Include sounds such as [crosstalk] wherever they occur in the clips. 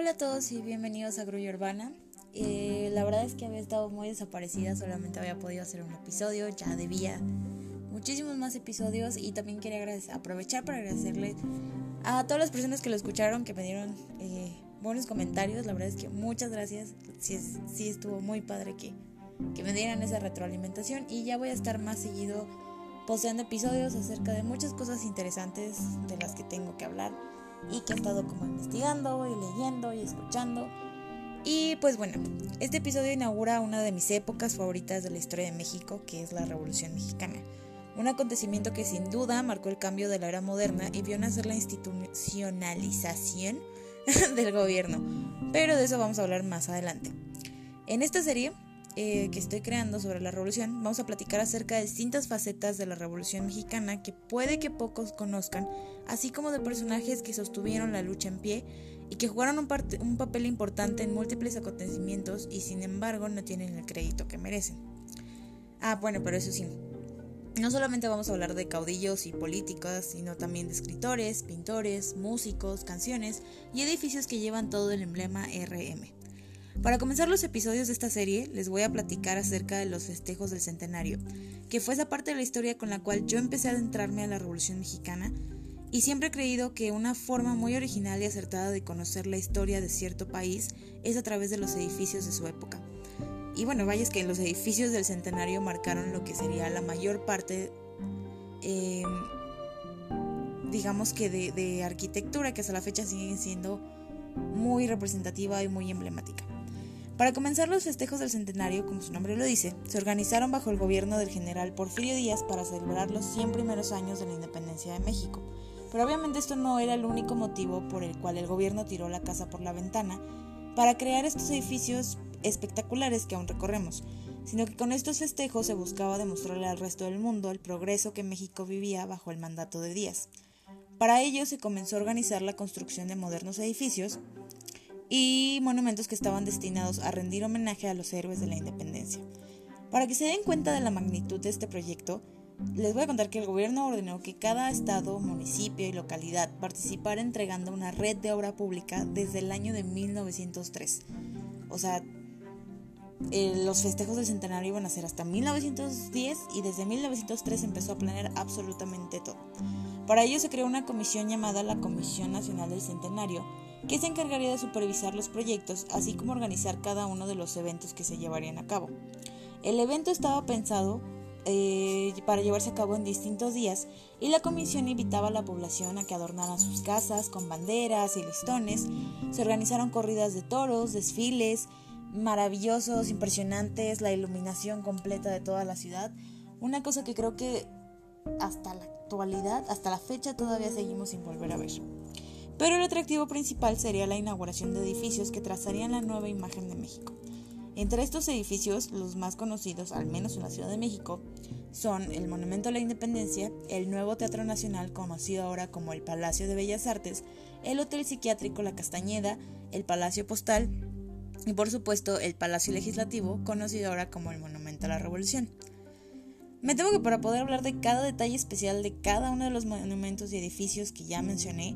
Hola a todos y bienvenidos a Grulla Urbana. Eh, la verdad es que había estado muy desaparecida, solamente había podido hacer un episodio, ya debía muchísimos más episodios y también quería aprovechar para agradecerle a todas las personas que lo escucharon, que me dieron eh, buenos comentarios. La verdad es que muchas gracias, sí, sí estuvo muy padre que, que me dieran esa retroalimentación y ya voy a estar más seguido posteando episodios acerca de muchas cosas interesantes de las que tengo que hablar y que he estado como investigando y leyendo y escuchando. Y pues bueno, este episodio inaugura una de mis épocas favoritas de la historia de México, que es la Revolución Mexicana. Un acontecimiento que sin duda marcó el cambio de la era moderna y vio nacer la institucionalización [laughs] del gobierno. Pero de eso vamos a hablar más adelante. En esta serie eh, que estoy creando sobre la revolución, vamos a platicar acerca de distintas facetas de la revolución mexicana que puede que pocos conozcan, así como de personajes que sostuvieron la lucha en pie y que jugaron un, un papel importante en múltiples acontecimientos y sin embargo no tienen el crédito que merecen. Ah, bueno, pero eso sí, no solamente vamos a hablar de caudillos y políticos, sino también de escritores, pintores, músicos, canciones y edificios que llevan todo el emblema RM. Para comenzar los episodios de esta serie, les voy a platicar acerca de los festejos del centenario, que fue esa parte de la historia con la cual yo empecé a adentrarme a la Revolución Mexicana, y siempre he creído que una forma muy original y acertada de conocer la historia de cierto país es a través de los edificios de su época. Y bueno, vaya es que los edificios del centenario marcaron lo que sería la mayor parte, em, digamos que de, de arquitectura, que hasta la fecha sigue siendo muy representativa y muy emblemática. Para comenzar los festejos del centenario, como su nombre lo dice, se organizaron bajo el gobierno del general Porfirio Díaz para celebrar los 100 primeros años de la independencia de México. Pero obviamente esto no era el único motivo por el cual el gobierno tiró la casa por la ventana para crear estos edificios espectaculares que aún recorremos, sino que con estos festejos se buscaba demostrarle al resto del mundo el progreso que México vivía bajo el mandato de Díaz. Para ello se comenzó a organizar la construcción de modernos edificios y monumentos que estaban destinados a rendir homenaje a los héroes de la independencia. Para que se den cuenta de la magnitud de este proyecto, les voy a contar que el gobierno ordenó que cada estado, municipio y localidad participara entregando una red de obra pública desde el año de 1903. O sea, eh, los festejos del centenario iban a ser hasta 1910 y desde 1903 empezó a planear absolutamente todo. Para ello se creó una comisión llamada la Comisión Nacional del Centenario, que se encargaría de supervisar los proyectos, así como organizar cada uno de los eventos que se llevarían a cabo. El evento estaba pensado eh, para llevarse a cabo en distintos días y la comisión invitaba a la población a que adornaran sus casas con banderas y listones. Se organizaron corridas de toros, desfiles maravillosos, impresionantes, la iluminación completa de toda la ciudad. Una cosa que creo que hasta la actualidad, hasta la fecha todavía seguimos sin volver a ver. Pero el atractivo principal sería la inauguración de edificios que trazarían la nueva imagen de México. Entre estos edificios, los más conocidos, al menos en la Ciudad de México, son el Monumento a la Independencia, el nuevo Teatro Nacional conocido ahora como el Palacio de Bellas Artes, el Hotel Psiquiátrico La Castañeda, el Palacio Postal y por supuesto el Palacio Legislativo, conocido ahora como el Monumento a la Revolución. Me temo que para poder hablar de cada detalle especial de cada uno de los monumentos y edificios que ya mencioné,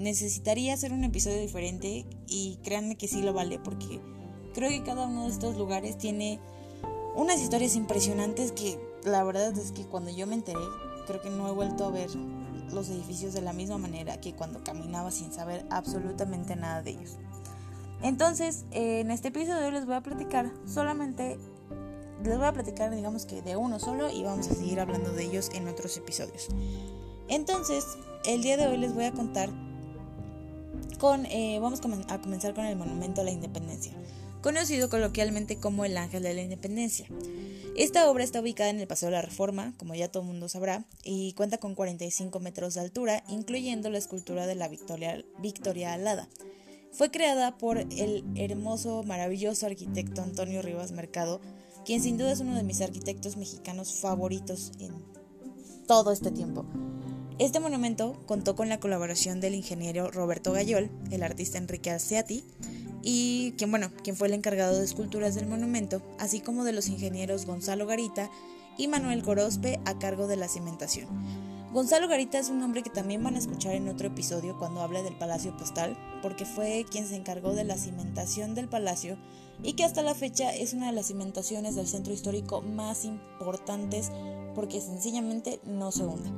necesitaría hacer un episodio diferente y créanme que sí lo vale porque creo que cada uno de estos lugares tiene unas historias impresionantes que la verdad es que cuando yo me enteré creo que no he vuelto a ver los edificios de la misma manera que cuando caminaba sin saber absolutamente nada de ellos. Entonces, en este episodio les voy a platicar solamente, les voy a platicar digamos que de uno solo y vamos a seguir hablando de ellos en otros episodios. Entonces, el día de hoy les voy a contar eh, vamos a comenzar con el Monumento a la Independencia, conocido coloquialmente como el Ángel de la Independencia. Esta obra está ubicada en el Paseo de la Reforma, como ya todo el mundo sabrá, y cuenta con 45 metros de altura, incluyendo la escultura de la Victoria Alada. Fue creada por el hermoso, maravilloso arquitecto Antonio Rivas Mercado, quien sin duda es uno de mis arquitectos mexicanos favoritos en todo este tiempo. Este monumento contó con la colaboración del ingeniero Roberto Gayol, el artista Enrique Alciati, y quien, bueno, quien fue el encargado de esculturas del monumento, así como de los ingenieros Gonzalo Garita y Manuel Gorospe a cargo de la cimentación. Gonzalo Garita es un nombre que también van a escuchar en otro episodio cuando hable del Palacio Postal, porque fue quien se encargó de la cimentación del palacio y que hasta la fecha es una de las cimentaciones del centro histórico más importantes porque sencillamente no se hunde.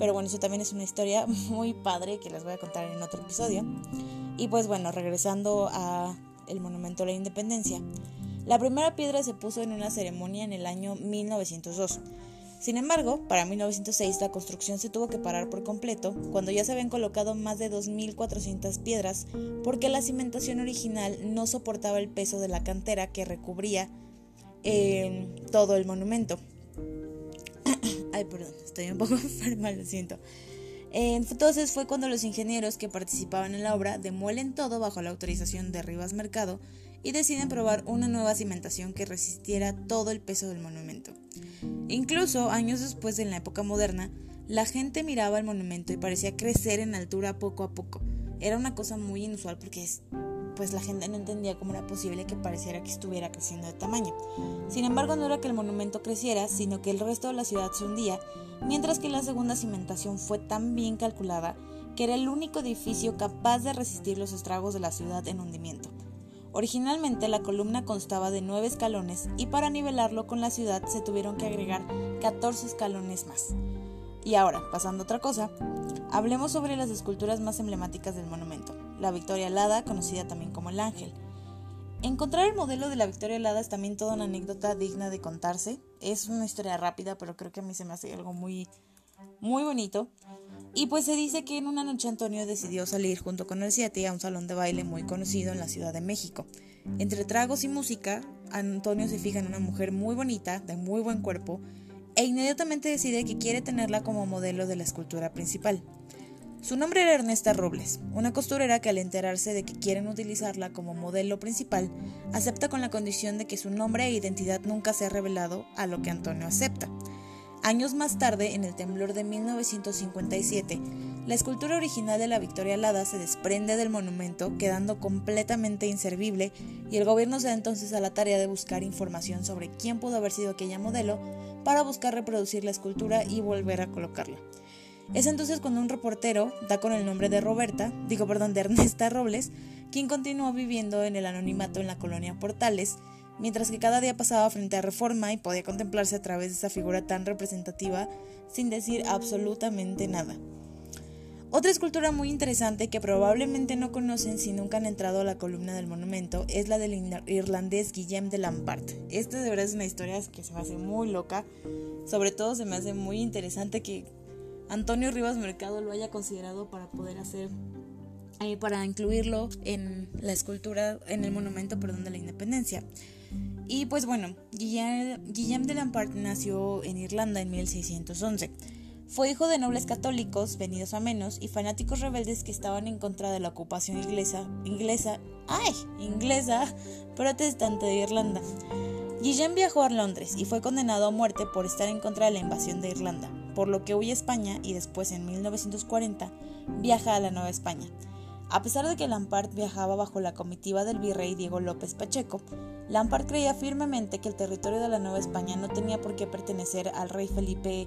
Pero bueno, eso también es una historia [laughs] muy padre que les voy a contar en otro episodio. Y pues bueno, regresando a Monumento a la Independencia. La primera piedra se puso en una ceremonia en el año 1902 sin embargo, para 1906 la construcción se tuvo que parar por completo cuando ya se habían colocado más de 2.400 piedras porque la cimentación original no soportaba el peso de la cantera que recubría eh, todo el monumento. Ay, perdón, estoy un poco [laughs] enferma, lo siento. Entonces fue cuando los ingenieros que participaban en la obra demuelen todo bajo la autorización de Rivas Mercado y deciden probar una nueva cimentación que resistiera todo el peso del monumento. Incluso años después, en la época moderna, la gente miraba el monumento y parecía crecer en altura poco a poco. Era una cosa muy inusual porque pues la gente no entendía cómo era posible que pareciera que estuviera creciendo de tamaño. Sin embargo, no era que el monumento creciera, sino que el resto de la ciudad se hundía, mientras que la segunda cimentación fue tan bien calculada que era el único edificio capaz de resistir los estragos de la ciudad en hundimiento. Originalmente la columna constaba de nueve escalones y para nivelarlo con la ciudad se tuvieron que agregar 14 escalones más. Y ahora, pasando a otra cosa, hablemos sobre las esculturas más emblemáticas del monumento. La Victoria Alada, conocida también como el Ángel. Encontrar el modelo de la Victoria Alada es también toda una anécdota digna de contarse. Es una historia rápida, pero creo que a mí se me hace algo muy, muy bonito. Y pues se dice que en una noche Antonio decidió salir junto con el Siete a un salón de baile muy conocido en la Ciudad de México. Entre tragos y música, Antonio se fija en una mujer muy bonita, de muy buen cuerpo, e inmediatamente decide que quiere tenerla como modelo de la escultura principal. Su nombre era Ernesta Robles, una costurera que al enterarse de que quieren utilizarla como modelo principal, acepta con la condición de que su nombre e identidad nunca sea revelado, a lo que Antonio acepta. Años más tarde, en el temblor de 1957, la escultura original de la Victoria Alada se desprende del monumento, quedando completamente inservible, y el gobierno se da entonces a la tarea de buscar información sobre quién pudo haber sido aquella modelo para buscar reproducir la escultura y volver a colocarla. Es entonces cuando un reportero da con el nombre de Roberta, digo perdón, de Ernesta Robles, quien continuó viviendo en el anonimato en la colonia Portales, mientras que cada día pasaba frente a Reforma y podía contemplarse a través de esa figura tan representativa sin decir absolutamente nada. Otra escultura muy interesante que probablemente no conocen si nunca han entrado a la columna del monumento es la del irlandés Guillem de Lampart. Esta de verdad es una historia que se me hace muy loca, sobre todo se me hace muy interesante que Antonio Rivas Mercado lo haya considerado para poder hacer eh, para incluirlo en la escultura, en el monumento, perdón, de la independencia. Y pues bueno, Guillaume de Lampart nació en Irlanda en 1611. Fue hijo de nobles católicos, venidos a menos, y fanáticos rebeldes que estaban en contra de la ocupación inglesa, inglesa, ay, inglesa, [laughs] protestante de Irlanda. Guillaume viajó a Londres y fue condenado a muerte por estar en contra de la invasión de Irlanda, por lo que huye a España y después en 1940 viaja a la Nueva España. A pesar de que Lampard viajaba bajo la comitiva del virrey Diego López Pacheco, Lampard creía firmemente que el territorio de la Nueva España no tenía por qué pertenecer al rey Felipe,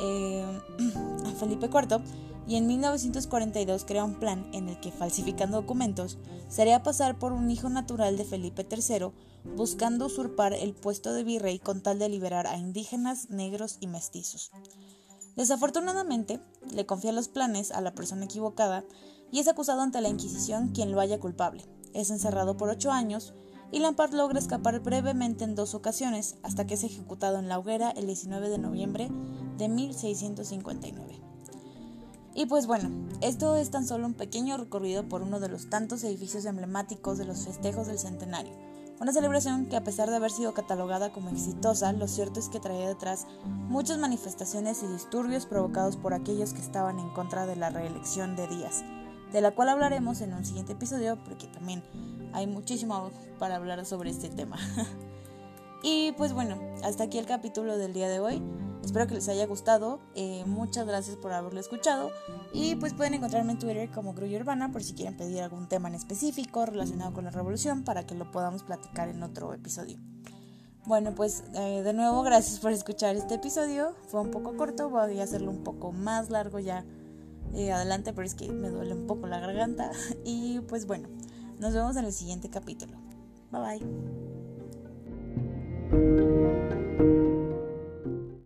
eh, [clears throat] Felipe IV y en 1942 crea un plan en el que, falsificando documentos, sería pasar por un hijo natural de Felipe III, buscando usurpar el puesto de virrey con tal de liberar a indígenas, negros y mestizos. Desafortunadamente, le confía los planes a la persona equivocada y es acusado ante la Inquisición quien lo haya culpable. Es encerrado por ocho años y Lampard logra escapar brevemente en dos ocasiones hasta que es ejecutado en la hoguera el 19 de noviembre de 1659. Y pues bueno, esto es tan solo un pequeño recorrido por uno de los tantos edificios emblemáticos de los festejos del centenario. Una celebración que a pesar de haber sido catalogada como exitosa, lo cierto es que traía detrás muchas manifestaciones y disturbios provocados por aquellos que estaban en contra de la reelección de Díaz de la cual hablaremos en un siguiente episodio porque también hay muchísimo para hablar sobre este tema. [laughs] y pues bueno, hasta aquí el capítulo del día de hoy. Espero que les haya gustado. Eh, muchas gracias por haberlo escuchado. Y pues pueden encontrarme en Twitter como Grulla Urbana por si quieren pedir algún tema en específico relacionado con la revolución para que lo podamos platicar en otro episodio. Bueno, pues eh, de nuevo gracias por escuchar este episodio. Fue un poco corto, voy a hacerlo un poco más largo ya eh, adelante, pero es que me duele un poco la garganta. [laughs] Y pues bueno, nos vemos en el siguiente capítulo. Bye bye.